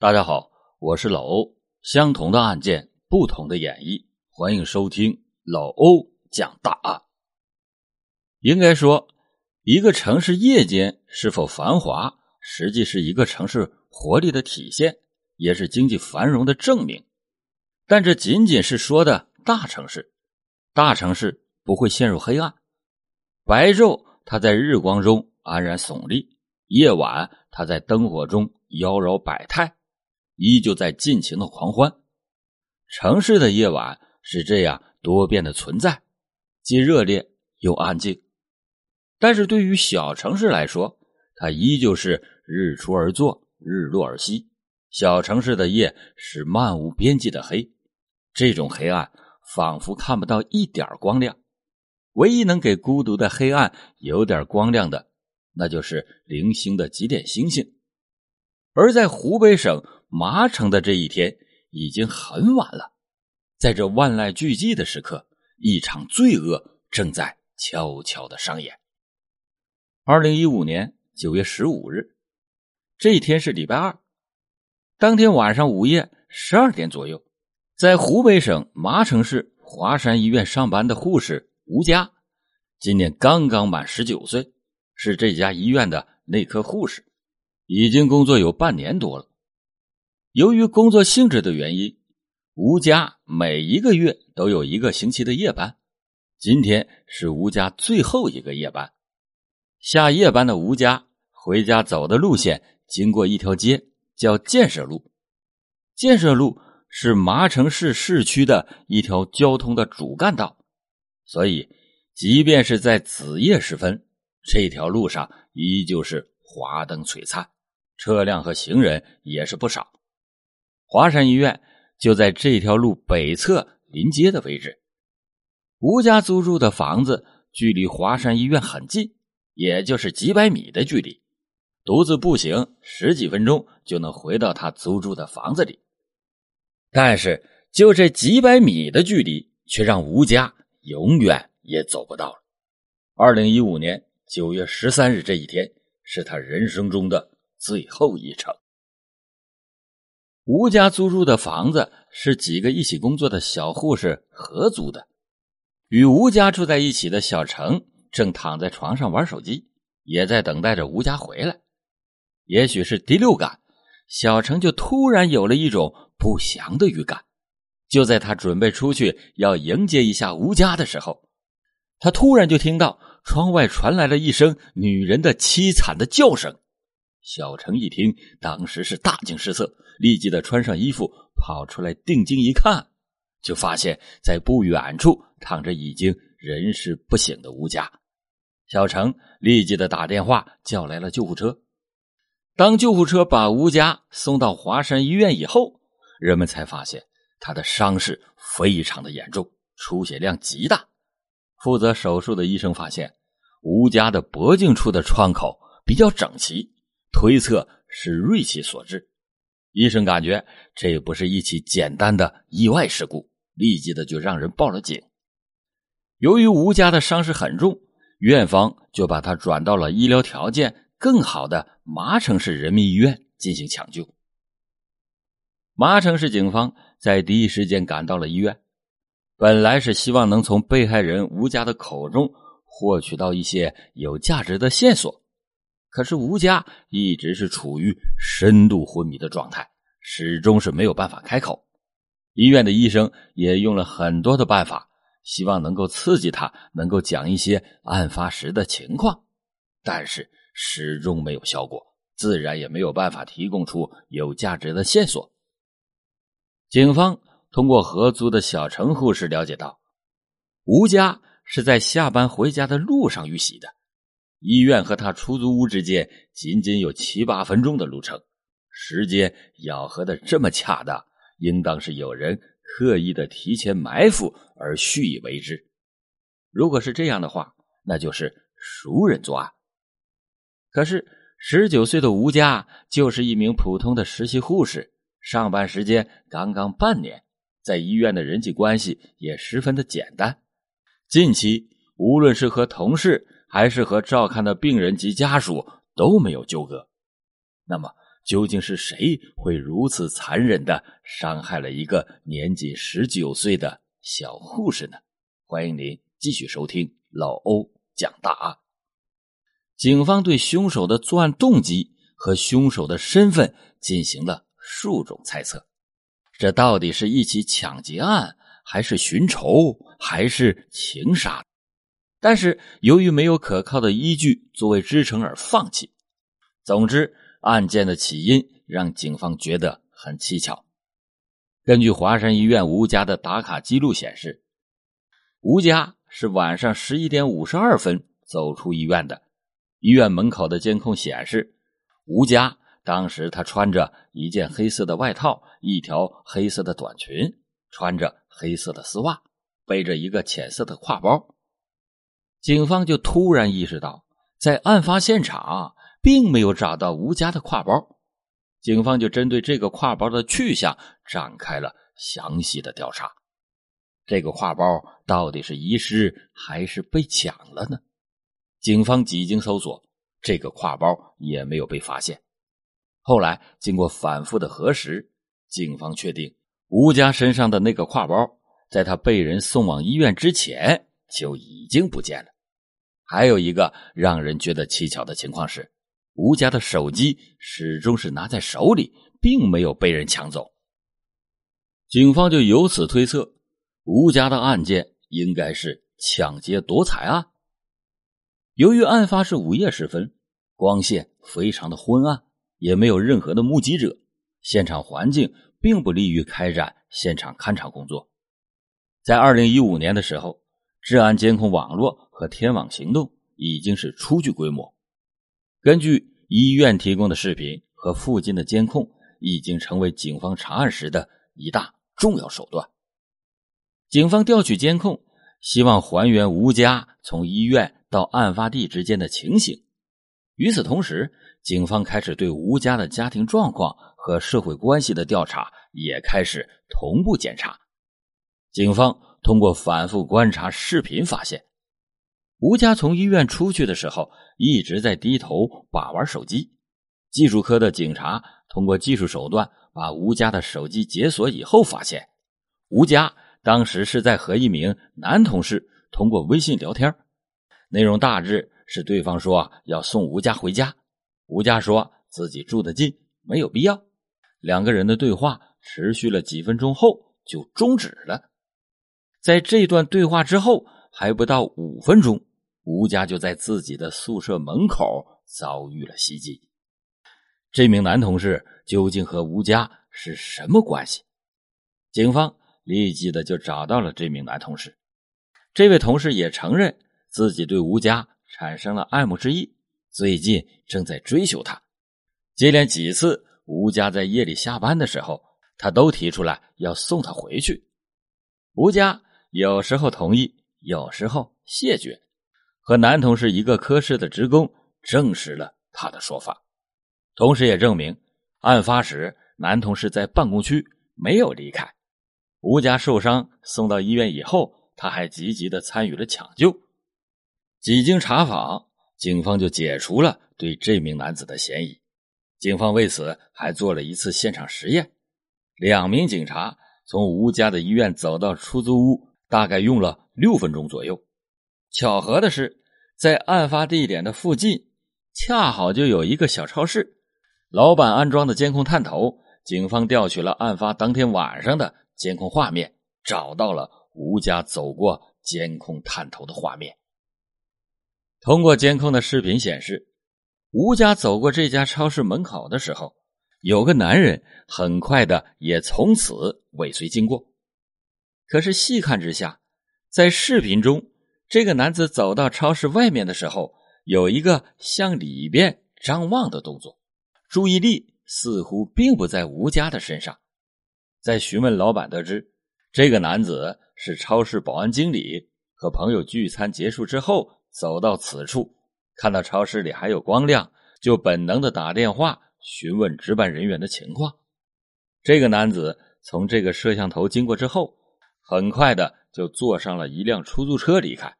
大家好，我是老欧。相同的案件，不同的演绎，欢迎收听老欧讲大案。应该说，一个城市夜间是否繁华，实际是一个城市活力的体现，也是经济繁荣的证明。但这仅仅是说的大城市，大城市不会陷入黑暗。白昼，它在日光中安然耸立；夜晚，它在灯火中妖娆百态。依旧在尽情的狂欢。城市的夜晚是这样多变的存在，既热烈又安静。但是对于小城市来说，它依旧是日出而作，日落而息。小城市的夜是漫无边际的黑，这种黑暗仿佛看不到一点光亮。唯一能给孤独的黑暗有点光亮的，那就是零星的几点星星。而在湖北省。麻城的这一天已经很晚了，在这万籁俱寂的时刻，一场罪恶正在悄悄的上演。二零一五年九月十五日，这一天是礼拜二。当天晚上午夜十二点左右，在湖北省麻城市华山医院上班的护士吴佳，今年刚刚满十九岁，是这家医院的内科护士，已经工作有半年多了。由于工作性质的原因，吴家每一个月都有一个星期的夜班。今天是吴家最后一个夜班。下夜班的吴家回家走的路线经过一条街，叫建设路。建设路是麻城市市区的一条交通的主干道，所以即便是在子夜时分，这条路上依旧是华灯璀璨，车辆和行人也是不少。华山医院就在这条路北侧临街的位置，吴家租住的房子距离华山医院很近，也就是几百米的距离，独自步行十几分钟就能回到他租住的房子里。但是，就这几百米的距离，却让吴家永远也走不到了。二零一五年九月十三日这一天，是他人生中的最后一程。吴家租住的房子是几个一起工作的小护士合租的。与吴家住在一起的小程正躺在床上玩手机，也在等待着吴家回来。也许是第六感，小程就突然有了一种不祥的预感。就在他准备出去要迎接一下吴家的时候，他突然就听到窗外传来了一声女人的凄惨的叫声。小程一听，当时是大惊失色，立即的穿上衣服跑出来，定睛一看，就发现在不远处躺着已经人事不省的吴家。小程立即的打电话叫来了救护车。当救护车把吴家送到华山医院以后，人们才发现他的伤势非常的严重，出血量极大。负责手术的医生发现，吴家的脖颈处的创口比较整齐。推测是锐器所致，医生感觉这不是一起简单的意外事故，立即的就让人报了警。由于吴家的伤势很重，院方就把他转到了医疗条件更好的麻城市人民医院进行抢救。麻城市警方在第一时间赶到了医院，本来是希望能从被害人吴家的口中获取到一些有价值的线索。可是吴家一直是处于深度昏迷的状态，始终是没有办法开口。医院的医生也用了很多的办法，希望能够刺激他，能够讲一些案发时的情况，但是始终没有效果，自然也没有办法提供出有价值的线索。警方通过合租的小陈护士了解到，吴家是在下班回家的路上遇袭的。医院和他出租屋之间仅仅有七八分钟的路程，时间咬合的这么恰当，应当是有人刻意的提前埋伏而蓄意为之。如果是这样的话，那就是熟人作案。可是十九岁的吴佳就是一名普通的实习护士，上班时间刚刚半年，在医院的人际关系也十分的简单。近期无论是和同事，还是和照看的病人及家属都没有纠葛，那么究竟是谁会如此残忍的伤害了一个年仅十九岁的小护士呢？欢迎您继续收听老欧讲大案。警方对凶手的作案动机和凶手的身份进行了数种猜测。这到底是一起抢劫案，还是寻仇，还是情杀？但是由于没有可靠的依据作为支撑而放弃。总之，案件的起因让警方觉得很蹊跷。根据华山医院吴家的打卡记录显示，吴家是晚上十一点五十二分走出医院的。医院门口的监控显示，吴家当时他穿着一件黑色的外套，一条黑色的短裙，穿着黑色的丝袜，背着一个浅色的挎包。警方就突然意识到，在案发现场并没有找到吴家的挎包，警方就针对这个挎包的去向展开了详细的调查。这个挎包到底是遗失还是被抢了呢？警方几经搜索，这个挎包也没有被发现。后来经过反复的核实，警方确定吴家身上的那个挎包，在他被人送往医院之前。就已经不见了。还有一个让人觉得蹊跷的情况是，吴家的手机始终是拿在手里，并没有被人抢走。警方就由此推测，吴家的案件应该是抢劫夺财案。由于案发是午夜时分，光线非常的昏暗，也没有任何的目击者，现场环境并不利于开展现场勘查工作。在二零一五年的时候。治安监控网络和天网行动已经是初具规模。根据医院提供的视频和附近的监控，已经成为警方查案时的一大重要手段。警方调取监控，希望还原吴家从医院到案发地之间的情形。与此同时，警方开始对吴家的家庭状况和社会关系的调查也开始同步检查。警方。通过反复观察视频，发现吴家从医院出去的时候一直在低头把玩手机。技术科的警察通过技术手段把吴家的手机解锁以后，发现吴家当时是在和一名男同事通过微信聊天，内容大致是对方说要送吴家回家，吴家说自己住得近，没有必要。两个人的对话持续了几分钟后就终止了。在这段对话之后，还不到五分钟，吴家就在自己的宿舍门口遭遇了袭击。这名男同事究竟和吴家是什么关系？警方立即的就找到了这名男同事。这位同事也承认自己对吴家产生了爱慕之意，最近正在追求她。接连几次，吴家在夜里下班的时候，他都提出来要送她回去。吴家。有时候同意，有时候谢绝。和男同事一个科室的职工证实了他的说法，同时也证明案发时男同事在办公区没有离开。吴家受伤送到医院以后，他还积极的参与了抢救。几经查访，警方就解除了对这名男子的嫌疑。警方为此还做了一次现场实验，两名警察从吴家的医院走到出租屋。大概用了六分钟左右。巧合的是，在案发地点的附近，恰好就有一个小超市。老板安装的监控探头，警方调取了案发当天晚上的监控画面，找到了吴家走过监控探头的画面。通过监控的视频显示，吴家走过这家超市门口的时候，有个男人很快的也从此尾随经过。可是细看之下，在视频中，这个男子走到超市外面的时候，有一个向里边张望的动作，注意力似乎并不在吴家的身上。在询问老板得知，这个男子是超市保安经理，和朋友聚餐结束之后走到此处，看到超市里还有光亮，就本能的打电话询问值班人员的情况。这个男子从这个摄像头经过之后。很快的就坐上了一辆出租车离开，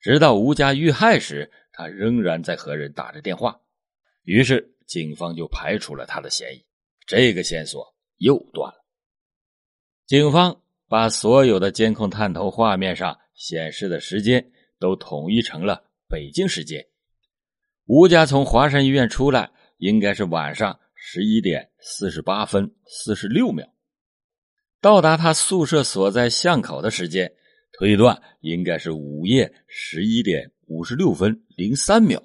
直到吴家遇害时，他仍然在和人打着电话。于是警方就排除了他的嫌疑，这个线索又断了。警方把所有的监控探头画面上显示的时间都统一成了北京时间。吴家从华山医院出来，应该是晚上十一点四十八分四十六秒。到达他宿舍所在巷口的时间，推断应该是午夜十一点五十六分零三秒。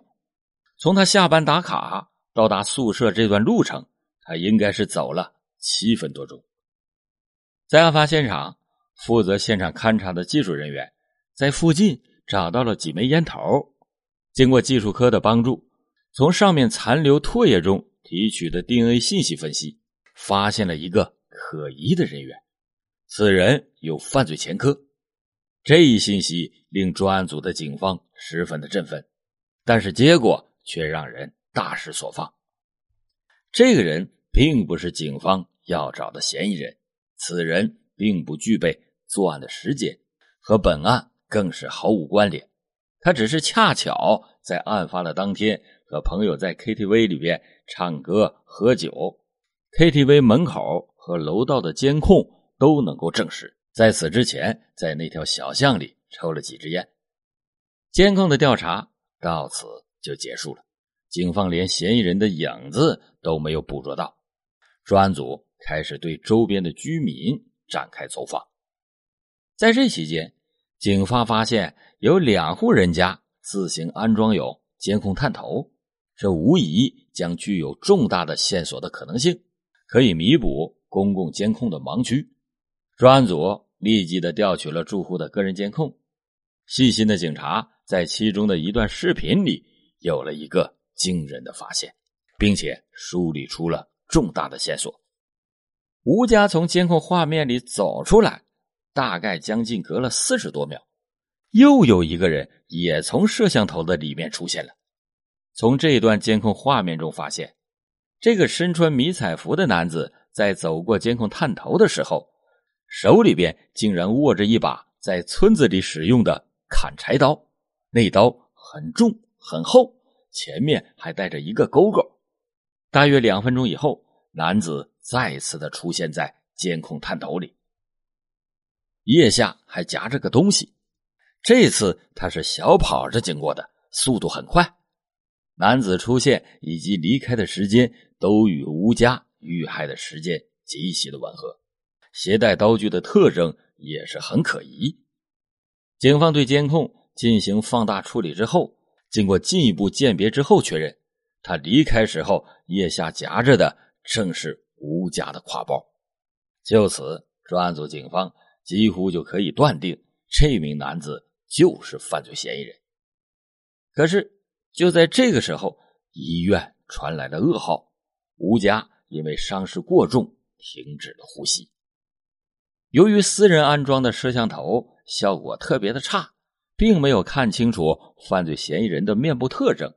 从他下班打卡到达宿舍这段路程，他应该是走了七分多钟。在案发现场，负责现场勘查的技术人员在附近找到了几枚烟头。经过技术科的帮助，从上面残留唾液中提取的 DNA 信息分析，发现了一个可疑的人员。此人有犯罪前科，这一信息令专案组的警方十分的振奋，但是结果却让人大失所望。这个人并不是警方要找的嫌疑人，此人并不具备作案的时间，和本案更是毫无关联。他只是恰巧在案发的当天和朋友在 KTV 里边唱歌喝酒，KTV 门口和楼道的监控。都能够证实，在此之前，在那条小巷里抽了几支烟。监控的调查到此就结束了，警方连嫌疑人的影子都没有捕捉到。专案组开始对周边的居民展开走访。在这期间，警方发现有两户人家自行安装有监控探头，这无疑将具有重大的线索的可能性，可以弥补公共监控的盲区。专案组立即的调取了住户的个人监控，细心的警察在其中的一段视频里有了一个惊人的发现，并且梳理出了重大的线索。吴家从监控画面里走出来，大概将近隔了四十多秒，又有一个人也从摄像头的里面出现了。从这段监控画面中发现，这个身穿迷彩服的男子在走过监控探头的时候。手里边竟然握着一把在村子里使用的砍柴刀，那刀很重很厚，前面还带着一个钩钩。大约两分钟以后，男子再次的出现在监控探头里，腋下还夹着个东西。这次他是小跑着经过的，速度很快。男子出现以及离开的时间都与吴家遇害的时间极其的吻合。携带刀具的特征也是很可疑。警方对监控进行放大处理之后，经过进一步鉴别之后，确认他离开时候腋下夹着的正是吴家的挎包。就此，专案组警方几乎就可以断定这名男子就是犯罪嫌疑人。可是，就在这个时候，医院传来了噩耗：吴家因为伤势过重，停止了呼吸。由于私人安装的摄像头效果特别的差，并没有看清楚犯罪嫌疑人的面部特征。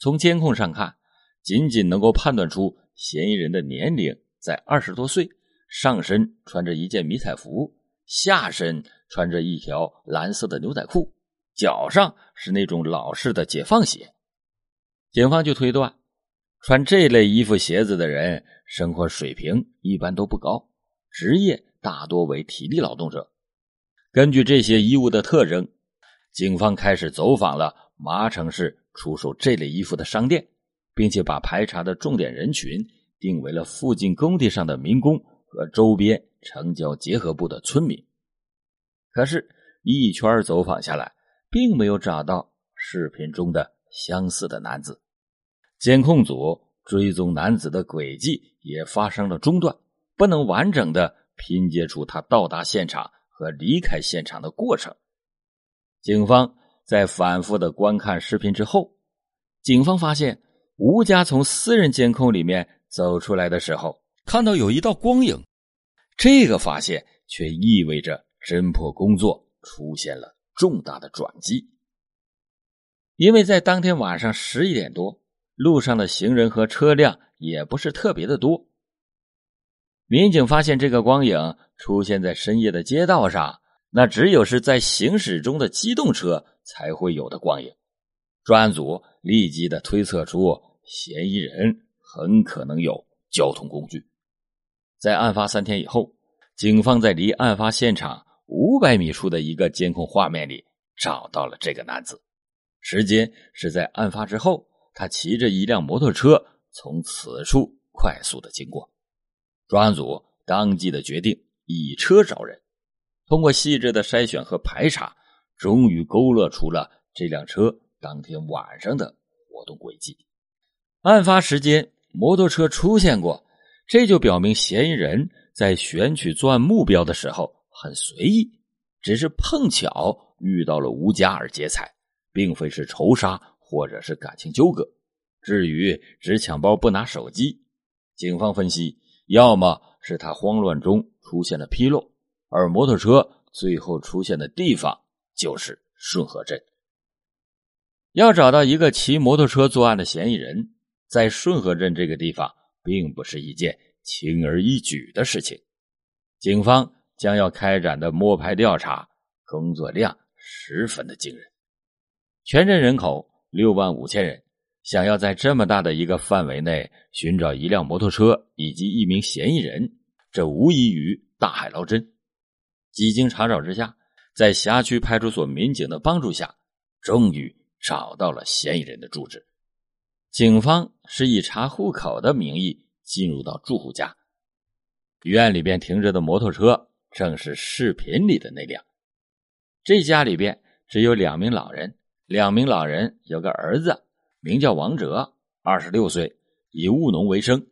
从监控上看，仅仅能够判断出嫌疑人的年龄在二十多岁，上身穿着一件迷彩服，下身穿着一条蓝色的牛仔裤，脚上是那种老式的解放鞋。警方就推断，穿这类衣服鞋子的人生活水平一般都不高，职业。大多为体力劳动者。根据这些衣物的特征，警方开始走访了麻城市出售这类衣服的商店，并且把排查的重点人群定为了附近工地上的民工和周边城郊结合部的村民。可是，一圈走访下来，并没有找到视频中的相似的男子。监控组追踪男子的轨迹也发生了中断，不能完整的。拼接出他到达现场和离开现场的过程。警方在反复的观看视频之后，警方发现吴家从私人监控里面走出来的时候，看到有一道光影。这个发现却意味着侦破工作出现了重大的转机，因为在当天晚上十一点多，路上的行人和车辆也不是特别的多。民警发现这个光影出现在深夜的街道上，那只有是在行驶中的机动车才会有的光影。专案组立即的推测出嫌疑人很可能有交通工具。在案发三天以后，警方在离案发现场五百米处的一个监控画面里找到了这个男子。时间是在案发之后，他骑着一辆摩托车从此处快速的经过。专案组当即的决定以车找人，通过细致的筛选和排查，终于勾勒出了这辆车当天晚上的活动轨迹。案发时间，摩托车出现过。这就表明嫌疑人在选取作案目标的时候很随意，只是碰巧遇到了吴家而劫财，并非是仇杀或者是感情纠葛。至于只抢包不拿手机，警方分析，要么是他慌乱中出现了纰漏，而摩托车最后出现的地方就是顺河镇。要找到一个骑摩托车作案的嫌疑人，在顺河镇这个地方。并不是一件轻而易举的事情，警方将要开展的摸排调查工作量十分的惊人。全镇人口六万五千人，想要在这么大的一个范围内寻找一辆摩托车以及一名嫌疑人，这无异于大海捞针。几经查找之下，在辖区派出所民警的帮助下，终于找到了嫌疑人的住址。警方是以查户口的名义进入到住户家，院里边停着的摩托车正是视频里的那辆。这家里边只有两名老人，两名老人有个儿子，名叫王哲，二十六岁，以务农为生。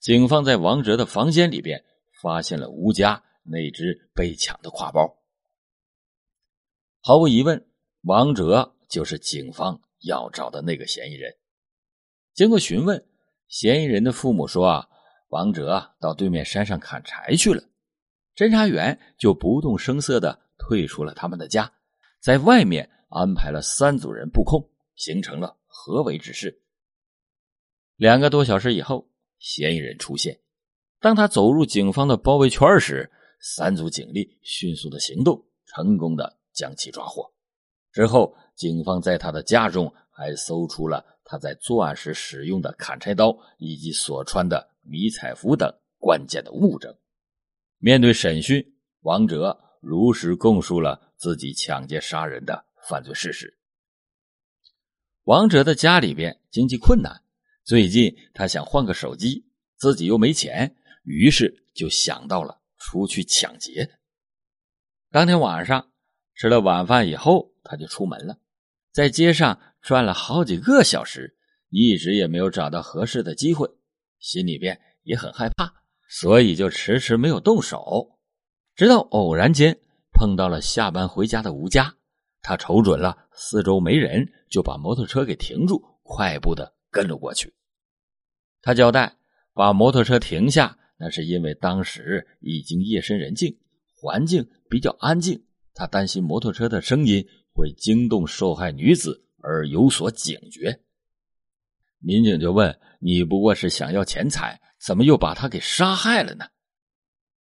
警方在王哲的房间里边发现了吴家那只被抢的挎包，毫无疑问，王哲就是警方要找的那个嫌疑人。经过询问，嫌疑人的父母说：“啊，王哲到对面山上砍柴去了。”侦查员就不动声色的退出了他们的家，在外面安排了三组人布控，形成了何为之事。两个多小时以后，嫌疑人出现。当他走入警方的包围圈时，三组警力迅速的行动，成功的将其抓获。之后，警方在他的家中还搜出了。他在作案时使用的砍柴刀以及所穿的迷彩服等关键的物证。面对审讯，王哲如实供述了自己抢劫杀人的犯罪事实。王哲的家里边经济困难，最近他想换个手机，自己又没钱，于是就想到了出去抢劫。当天晚上吃了晚饭以后，他就出门了，在街上。转了好几个小时，一直也没有找到合适的机会，心里边也很害怕，所以就迟迟没有动手。直到偶然间碰到了下班回家的吴佳，他瞅准了四周没人，就把摩托车给停住，快步的跟了过去。他交代，把摩托车停下，那是因为当时已经夜深人静，环境比较安静，他担心摩托车的声音会惊动受害女子。而有所警觉，民警就问：“你不过是想要钱财，怎么又把他给杀害了呢？”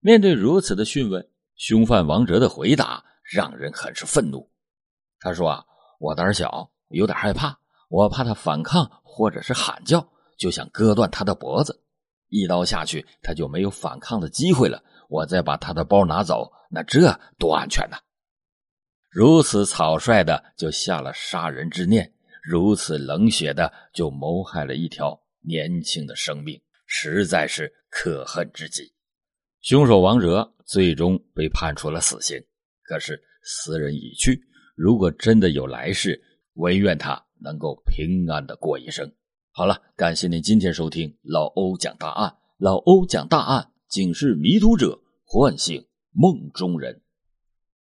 面对如此的讯问，凶犯王哲的回答让人很是愤怒。他说：“啊，我胆小，有点害怕，我怕他反抗或者是喊叫，就想割断他的脖子，一刀下去他就没有反抗的机会了。我再把他的包拿走，那这多安全呢？”如此草率的就下了杀人之念，如此冷血的就谋害了一条年轻的生命，实在是可恨之极。凶手王哲最终被判处了死刑，可是死人已去，如果真的有来世，唯愿他能够平安的过一生。好了，感谢您今天收听老欧讲大案，老欧讲大案，警示迷途者，唤醒梦中人。